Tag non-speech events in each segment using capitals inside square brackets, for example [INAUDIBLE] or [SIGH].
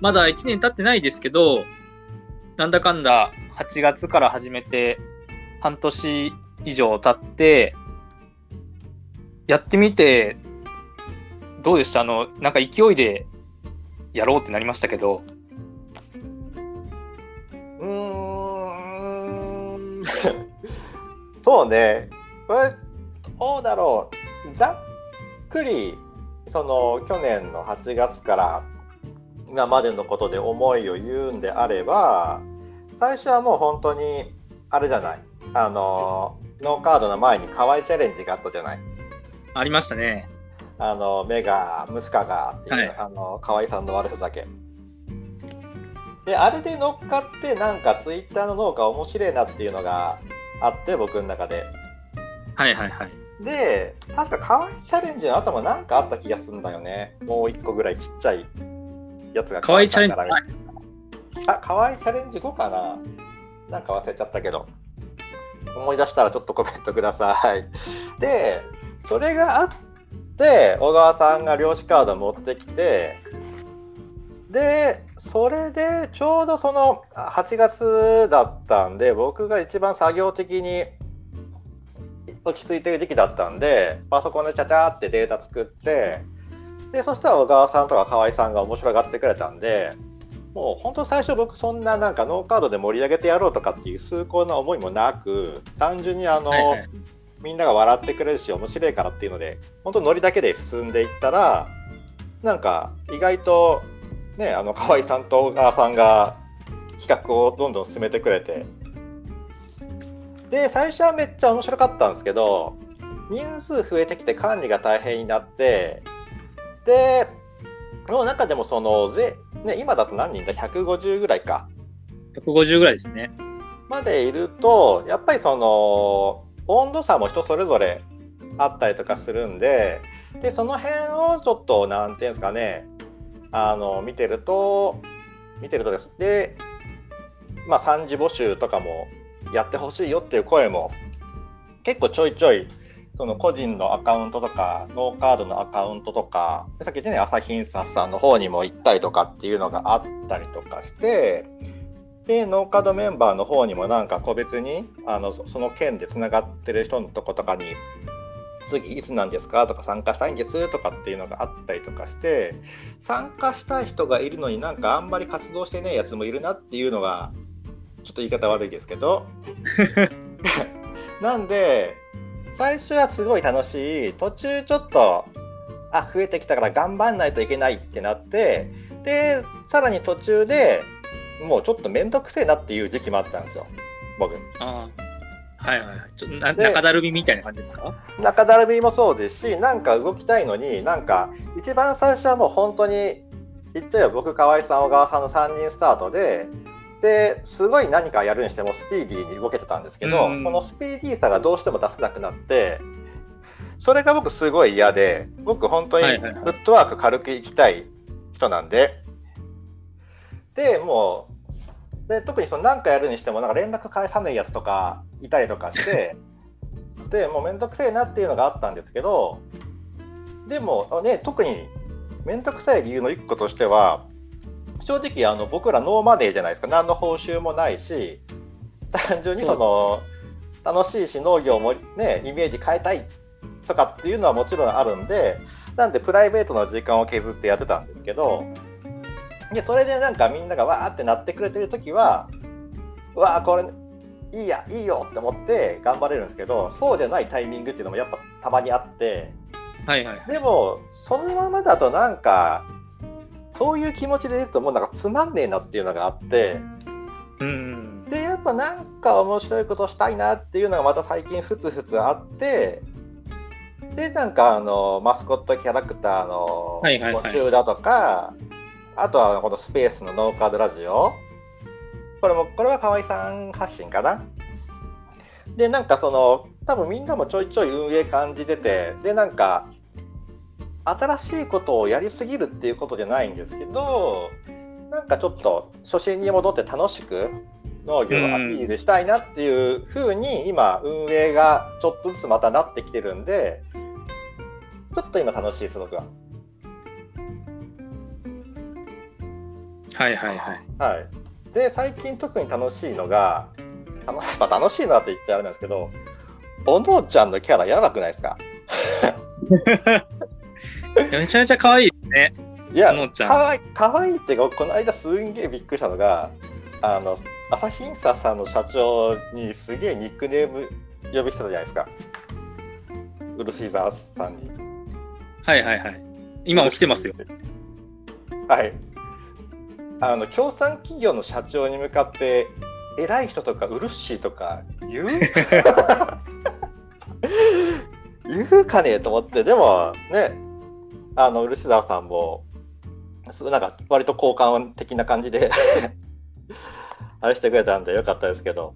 まだ1年経ってないですけど、なんだかんだ8月から始めて、半年以上経って、やってみて、どうでした？あの、なんか勢いでやろうってなりましたけど。うーん、[LAUGHS] そうね。これ、どうだろう。ざっくり、その、去年の8月から今までのことで思いを言うんであれば、最初はもう本当に、あれじゃない。あの、ノーカードの前に河合チャレンジがあったじゃない。ありましたね。あの、目が、息子がっていう、はい、あの、河合さんの悪ふざけ。で、あれで乗っかって、なんかツイッターの農家面白いなっていうのがあって、僕の中で。はいはいはい。で、確か河合チャレンジの後もなんかあった気がするんだよね。もう一個ぐらいちっちゃいやつが。河合チャレンジあ、河合チャレンジ後かな？なんか忘れちゃったけど。思い出したらちょっとコメントください。で、それがあって、小川さんが漁師カード持ってきて、で、それでちょうどその8月だったんで、僕が一番作業的に落ち着いてる時期だったんで、パソコンでちゃちゃってデータ作って、で、そしたら小川さんとか河合さんが面白がってくれたんで、もう本当最初僕そんななんかノーカードで盛り上げてやろうとかっていう崇高な思いもなく単純にあの、はいはい、みんなが笑ってくれるし面白いからっていうので本当ノリだけで進んでいったらなんか意外とねあの河合さんと小川さんが企画をどんどん進めてくれて。で最初はめっちゃ面白かったんですけど人数増えてきて管理が大変になってでの中でもそのぜ、ね、今だと何人だ？150ぐらいか。150ぐらいですね。までいるとやっぱりその温度差も人それぞれあったりとかするんででその辺をちょっと何て言うんですかねあの見てると見てるとです。でまあ3次募集とかもやってほしいよっていう声も結構ちょいちょいその個人のアカウントとか、ノーカードのアカウントとか、さっき言ったね、朝日印刷さんの方にも行ったりとかっていうのがあったりとかして、で、ノーカードメンバーの方にもなんか個別に、あのその件でつながってる人のとことかに、次いつなんですかとか参加したいんですとかっていうのがあったりとかして参加したい人がいるのになんかあんまり活動してねえやつもいるなっていうのがちょっと言い方悪いですけど。[LAUGHS] なんで最初はすごい楽しい。途中ちょっとあ増えてきたから頑張んないといけないってなってでさらに途中でもうちょっと面倒くせえなっていう時期もあったんですよ。僕。あはいはいちょな中だるみみたいな感じですか？中だるみもそうですしなんか動きたいのになんか一番最初はもう本当に言っちゃえば僕河合さん小川さんの3人スタートでですごい何かやるにしてもスピーディーに動けてたんですけど、うん、そのスピーディーさがどうしても出せなくなってそれが僕すごい嫌で僕本当にフットワーク軽くいきたい人なんで、はいはい、でもうで特にその何かやるにしてもなんか連絡返さないやつとかいたりとかして [LAUGHS] でもう面倒くせえなっていうのがあったんですけどでもね特に面倒くさい理由の一個としては正直あの僕らノーマネーじゃないですか。何の報酬もないし単純にその楽しいし農業もねイメージ変えたいとかっていうのはもちろんあるんでなんでプライベートの時間を削ってやってたんですけどでそれでなんかみんながわーってなってくれてる時はわあこれいいやいいよって思って頑張れるんですけどそうじゃないタイミングっていうのもやっぱたまにあって、はいはい、でもそのままだとなんかそういう気持ちでいるともうなんかつまんねえなっていうのがあって、うん、でやっぱなんか面白いことしたいなっていうのがまた最近ふつふつあってでなんかあのマスコットキャラクターの募集だとか、はい。はいはい、あとはこのスペースのノーカードラジオ。これもこれは河合さん発信かな。でなんかその多分みんなもちょいちょい運営感じててでなんか新しいことをやりすぎるっていうことじゃないんですけどなんかちょっと初心に戻って楽しく農業をアピールしたいなっていうふうに今運営がちょっとずつまたなってきてるんでちょっと今楽しいすごくは。はいはいはい。はい、で最近特に楽しいのが楽し,、まあ、楽しいなって言ってあれなんですけどおのちゃんのキャラやばくないですか？[LAUGHS] めちゃめちゃ可愛いね。いやおのちゃんかわいかわいいってこの間すんげえびっくりしたのがあの朝日インサさんの社長にすげえニックネーム呼びしてたじゃないですかウルシーザーさんにはいはいはい。今も来てますよ。はいあの協賛企業の社長に向かって偉い人とかウルッシーとか言う？[LAUGHS] 言うかねと思ってでもねあのウルシダーさんもすごいなんか割と好感的な感じで [LAUGHS] あれしてくれたんでよかったですけど。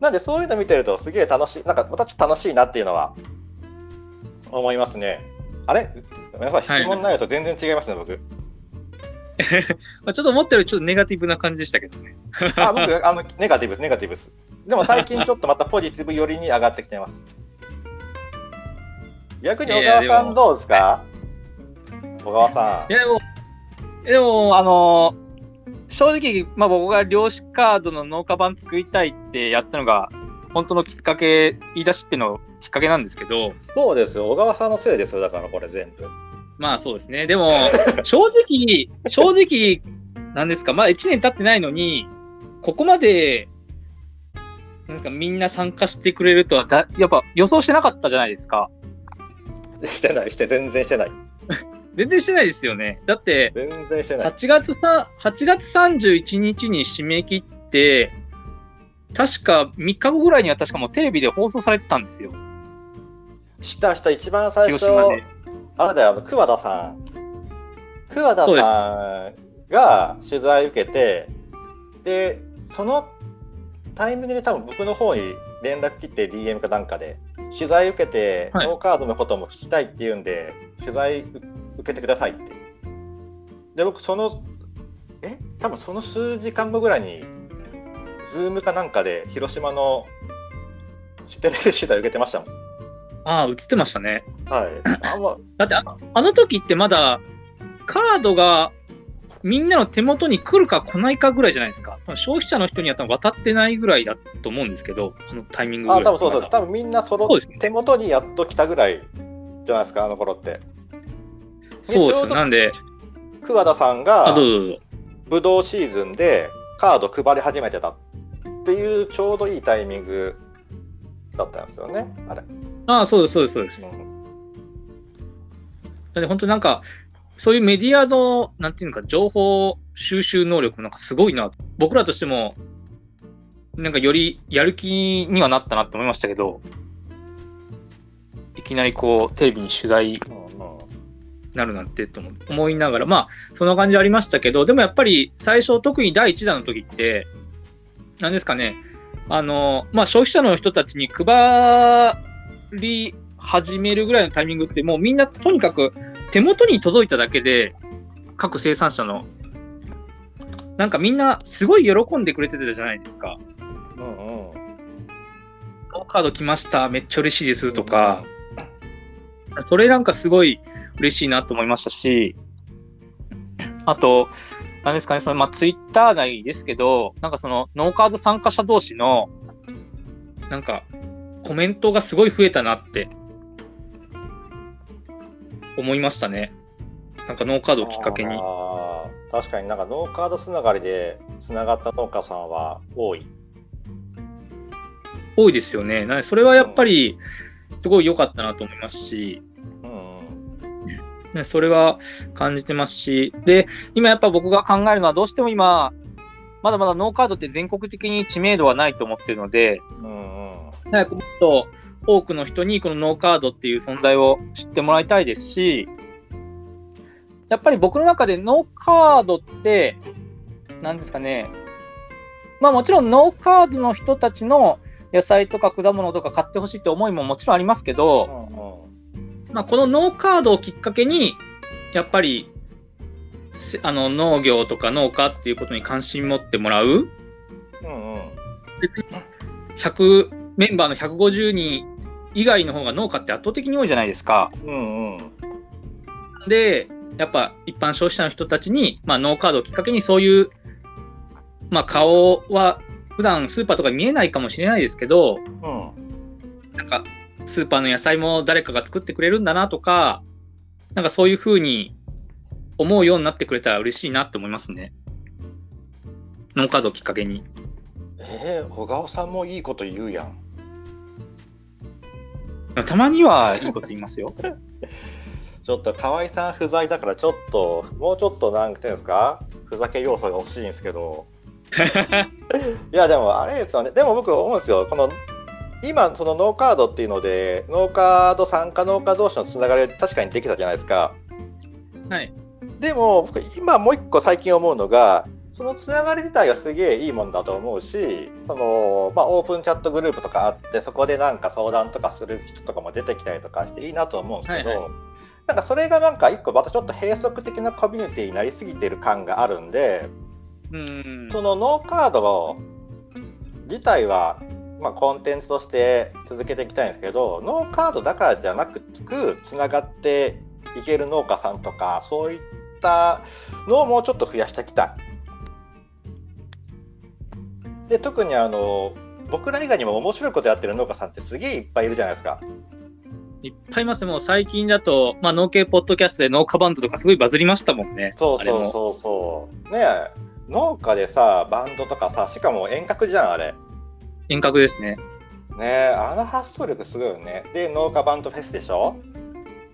なんでそういうの見てるとすげえ楽しいなんかまたちょっと楽しいなっていうのは思いますね。あれ？ごめんなさい質問内容と全然違いますね、僕。[LAUGHS] まあちょっと思ったよりちょっとネガティブな感じでしたけどね。あ僕あのネガティブですネガティブです。でも最近ちょっとまたポジティブ寄りに上がってきてます。[LAUGHS] 逆に小川さんどうですか？小川さいやでも、でも、あの正直、まあ、僕が漁師カードの農家版作りたいってやったのが、本当のきっかけ、言い出しっぺのきっかけなんですけど、そうですよ。小川さんのせいですよ。だからこれ全部。まあそうですね。でも、[LAUGHS] 正直、正直、なんですか、まだ1年経ってないのに、ここまで、なんか、みんな参加してくれるとはだ、やっぱ予想してなかったじゃないですか。[LAUGHS] してないして全然してない全然してないですよね。だって、全然してない8月さ、8月31日に締め切って、確か3日後ぐらいには確かもうテレビで放送されてたんですよ。したした一番最初。あれだよあの桑田さん桑田さんが取材受けてでそのタイミングで多分僕の方に連絡切って DM かなんかで取材受けて、はいノーカードのことも聞きたいっていうんで取材受けてくださいってで僕そのえ？多分その数時間後ぐらいにズームかなんかで広島のテレビ取材受けてましたもんああ、映ってましたね。はいあんま [LAUGHS] だってあの、あの時ってまだ、カードがみんなの手元に来るか来ないかぐらいじゃないですか。消費者の人には多分渡ってないぐらいだと思うんですけど、あのタイミングぐらい。あ、多分そうそう、多分みんなそろそうですね手元にやっと来たぐらいじゃないですか、あの頃って。そうですなんで、桑田さんあ、が。ブドウシーズンでカード配り始めてたっていうちょうどいいタイミングだったんですよね、あれ。ああ、そうです、そうです、そうです。うんなんで本当になんか、そういうメディアの、なんていうのか、情報収集能力もなんかすごいな。僕らとしても、なんかよりやる気にはなったなって思いましたけど、いきなりこう、テレビに取材なるなんてと思いながら、まあ、そんな感じありましたけど、でもやっぱり最初、特に第1弾の時って、なんですかね、あの、まあ、消費者の人たちに配り始めるぐらいのタイミングって、もうみんなとにかく手元に届いただけで、各生産者の、なんかみんなすごい喜んでくれてたじゃないですか。うんうんカード来ました、めっちゃ嬉しいですとか、それなんかすごい嬉しいなと思いましたし、あと、なんですかね、そのまあツイッター内ですけど、なんかそのノーカード参加者同士の、なんかコメントがすごい増えたなって思いましたね。なんかノーカードをきっかけに。確かになんかノーカードつながりでつながった農家さんは多い。多いですよね。それはやっぱりすごい良かったなと思いますし、うんそれは感じてますし、で、今やっぱ僕が考えるのは、どうしても今、まだまだノーカードって全国的に知名度はないと思ってるので、うんうん。早くもっと多くの人にこのノーカードっていう存在を知ってもらいたいですし、やっぱり僕の中でノーカードって、なんですかね、まあもちろんノーカードの人たちの野菜とか果物とか買ってほしいって思いももちろんありますけど、まあ、このノーカードをきっかけに、やっぱり、せあの農業とか農家っていうことに関心持ってもらう、うんうん。100メンバーの150人以外の方が農家って圧倒的に多いじゃないですか。うんうん。で、やっぱ一般消費者の人たちに、まあ、ノーカードをきっかけにそういう、まあ、顔は普段スーパーとか見えないかもしれないですけど、うん。なんかスーパーの野菜も誰かが作ってくれるんだなとか、なんかそういうふうに思うようになってくれたら嬉しいなって思いますね。ノーカードをきっかけに。えー、小川さんもいいこと言うやん。たまにはいいこと言いますよ。[LAUGHS] ちょっと河合さん不在だからちょっともうちょっとなんていうんですか？ふざけ要素が欲しいんですけどいやでもあれですよね。でも僕思うんですよ。この今そのノーカードっていうのでノーカード参加農家同士のつながりは確かにできたじゃないですか。はい。でも僕今もう一個最近思うのがそのつながり自体がすげえいいもんだと思うしその、まあ、オープンチャットグループとかあってそこでなんか相談とかする人とかも出てきたりとかしていいなと思うんですけど、はいはなんかそれがなんか一個またちょっと閉塞的なコミュニティになりすぎてる感があるんでうん。そのノーカード自体は、まあ、コンテンツとして続けていきたいんですけどノーカードだからじゃなくつながっていける農家さんとかそういったのをもうちょっと増やしていきたい。で特にあの僕ら以外にも面白いことやってる農家さんってすげえいっぱいいるじゃないですか。いっぱいいます。もう最近だと、まあ、農系ポッドキャストで農家バンドとかすごいバズりましたもんね。そうそうそうそう。ねえ農家でさバンドとかさしかも遠隔じゃんあれ。遠隔ですね。ねえあの発想力すごいよね。で農家バンドフェスでしょ？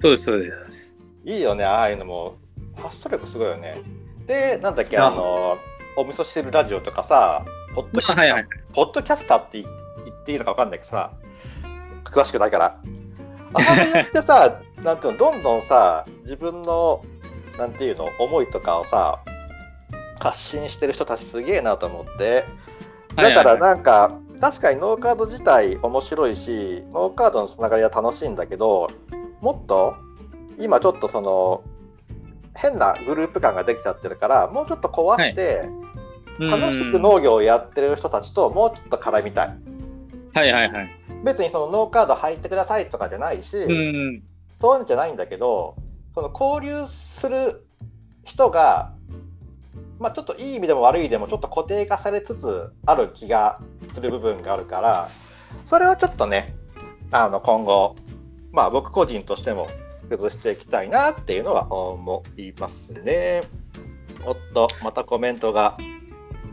そうです、そうです。いいよねああいうのも発想力すごいよね。でなんだっけああのお味噌汁ラジオとかさポッドキャスター、まあはいはいポッドキャスターって言言っていいのか分かんないけどさ詳しくないから。ああいうってさ [LAUGHS] なんていうのどんどんさ自分のなんていうの思いとかをさ発信してる人たちすげえなと思って。だからなんか、確かにノーカード自体面白いしノーカードのつながりは楽しいんだけどもっと今ちょっとその変なグループ感ができちゃってるからもうちょっと壊して、楽しく農業をやってる人たちともうちょっと絡みたい。はいはいはい。別にそのノーカード入ってくださいとかじゃないし、うん。そういうのじゃないんだけどその交流する人が、まあ、ちょっといい意味でも悪い意味でもちょっと固定化されつつある気がする部分があるからそれをちょっとねあの今後、まあ、僕個人としても崩していきたいなっていうのは思いますね。おっとまたコメントが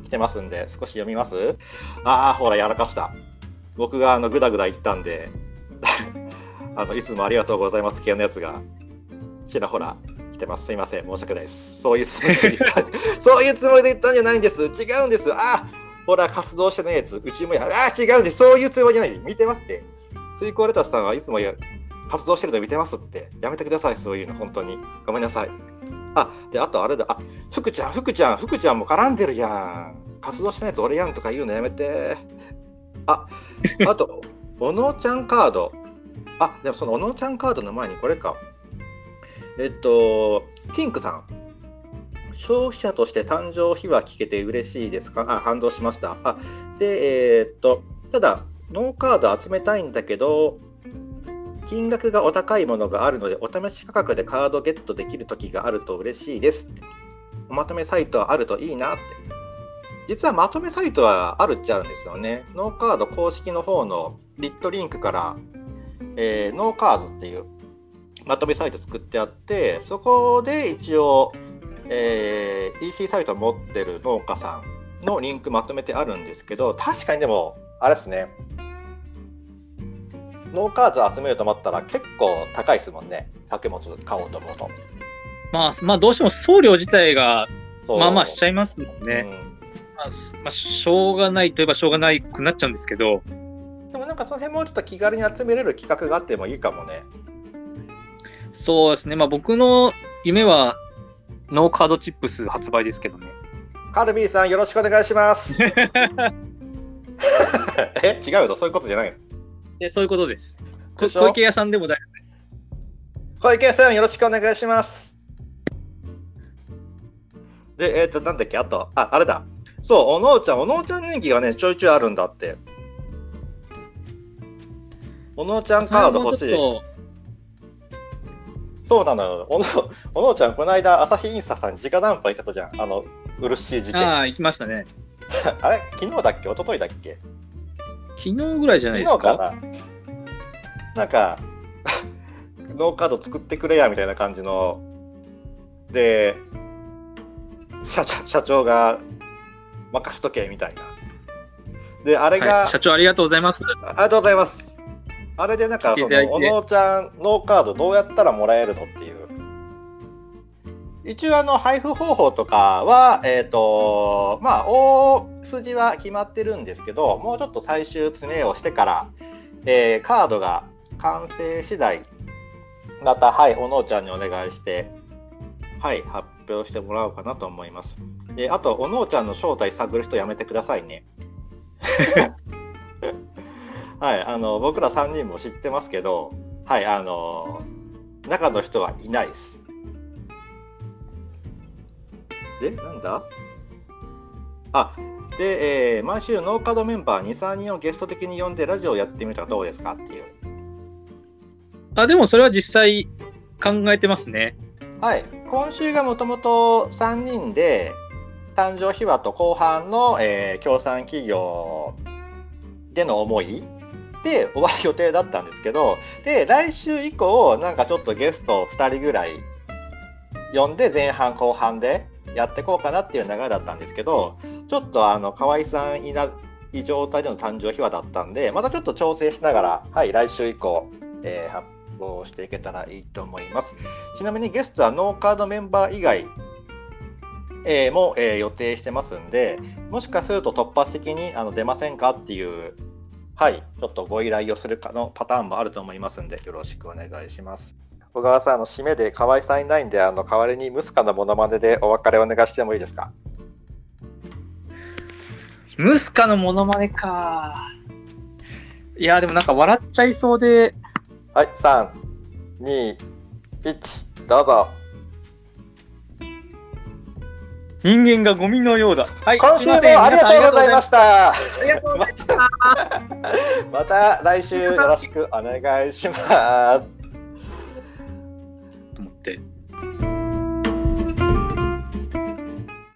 来てますんで少し読みます？ああほらやらかした。僕があのグダグダ言ったんで [LAUGHS] あのいつもありがとうございます系のやつが。ちらほら。てます。すいません。申し訳ないです。そういうつもりで言った [LAUGHS] そういうつもりで言ったんじゃないんです。違うんです。あほら活動してないやつ。うちもやあ違うんです。そういうつもりじゃない。見てますって。スイコレタスさんはいつもや活動してるの見てますって。やめてください。そういうの。本当に。ごめんなさい。あであとあれだ。あ福ちゃん福ちゃん福ちゃんも絡んでるやん。活動してないやつ俺やんとか言うのやめて。ああとおのちゃんカード。あでもそのおのちゃんカードの前にこれか。えっとキンクさん。消費者として誕生日は聞けて嬉しいですか？あ反応しました。あでえーっとただノーカード集めたいんだけど金額がお高いものがあるのでお試し価格でカードゲットできる時があると嬉しいです。おまとめサイトはあるといいなって。実はまとめサイトはあるっちゃあるんですよね。ノーカード公式の方のリットリンクから、えーノーカーズっていうまとめサイト作ってあってそこで一応、えー EC サイトを持ってる農家さんのリンクまとめてあるんですけど確かにでもあれですね。ノーカーズ集めようと思ったら結構高いですもんね。作物買おうと思うと。まあ、まあ、どうしても送料自体が、まあまあしちゃいますもんうね。ん。まあ、すまあ、しょうがないといえばしょうがないくなっちゃうんですけど、でもなんかその辺もうちょっと気軽に集めれる企画があってもいいかもねそうですね。まあ僕の夢は、ノーカードチップス発売ですけどね。カルビーさんよろしくお願いします [LAUGHS] え違うの？そういうことじゃないの？でそういうことです。小池屋さんでも大丈夫です。小池さんよろしくお願いします。で、えっ、と、なんだっけ、あと、あ、あれだ。そう、おのうちゃん、おのうちゃん人気がね、ちょいちょいあるんだって。おのうちゃんカード欲しい。そうなのよ。おのおのちゃん、この間、朝日インスタさんに直談判行ったじゃん。あの、漆事件。ああ、行きましたね。[LAUGHS] あれ？昨日だっけ？一昨日だっけ？昨日ぐらいじゃないですか？かな？なんか、[LAUGHS] ノーカード作ってくれやみたいな感じの。で、社社長が任しとけみたいな。で、あれが、はい、社長ありがとうございます。ありがとうございます。あれでなんか、その、おのちゃんノーカードどうやったらもらえるのっていう。一応、あの、配布方法とかは、えっ、ー、と、まあ、大筋は決まってるんですけど、もうちょっと最終詰めをしてから、えー、カードが完成次第、また、はい、おのうちゃんにお願いして、はい、発表してもらおうかなと思います。で、あと、おのうちゃんの正体探る人やめてくださいね。[LAUGHS] はい、あの僕ら3人も知ってますけど、はい、あの中の人はいないです。で、なんだ？あ、で、えー、毎週ノーカードメンバー2、3人をゲスト的に呼んでラジオやってみたらどうですかっていう。あ、でもそれは実際考えてますね。はい、今週がもともと3人で、誕生秘話と後半の、えー、協賛企業での思いで終わる予定だったんですけどで来週以降なんかちょっとゲスト2人ぐらい呼んで前半後半でやっていこうかなっていう流れだったんですけどちょっとあの河合さんいない状態での誕生秘話だったんでまたちょっと調整しながらはい来週以降、えー、発表していけたらいいと思います。ちなみにゲストはノーカードメンバー以外えー、も、えー、予定してますんで、もしかすると突発的にあの出ませんかっていう、はい、ちょっとご依頼をするかのパターンもあると思いますんで、よろしくお願いします。小川さん、あの締めで河合さんいないんで、あの代わりにムスカのモノマネでお別れお願いしてもいいですか？ムスカのモノマネか。いや、でもなんか笑っちゃいそうで。はい、3、2、1、どうぞ。人間がゴミのようだ。はい、今週もありがとうございました。ありがとうございました。[LAUGHS] また来週よろしくお願いします。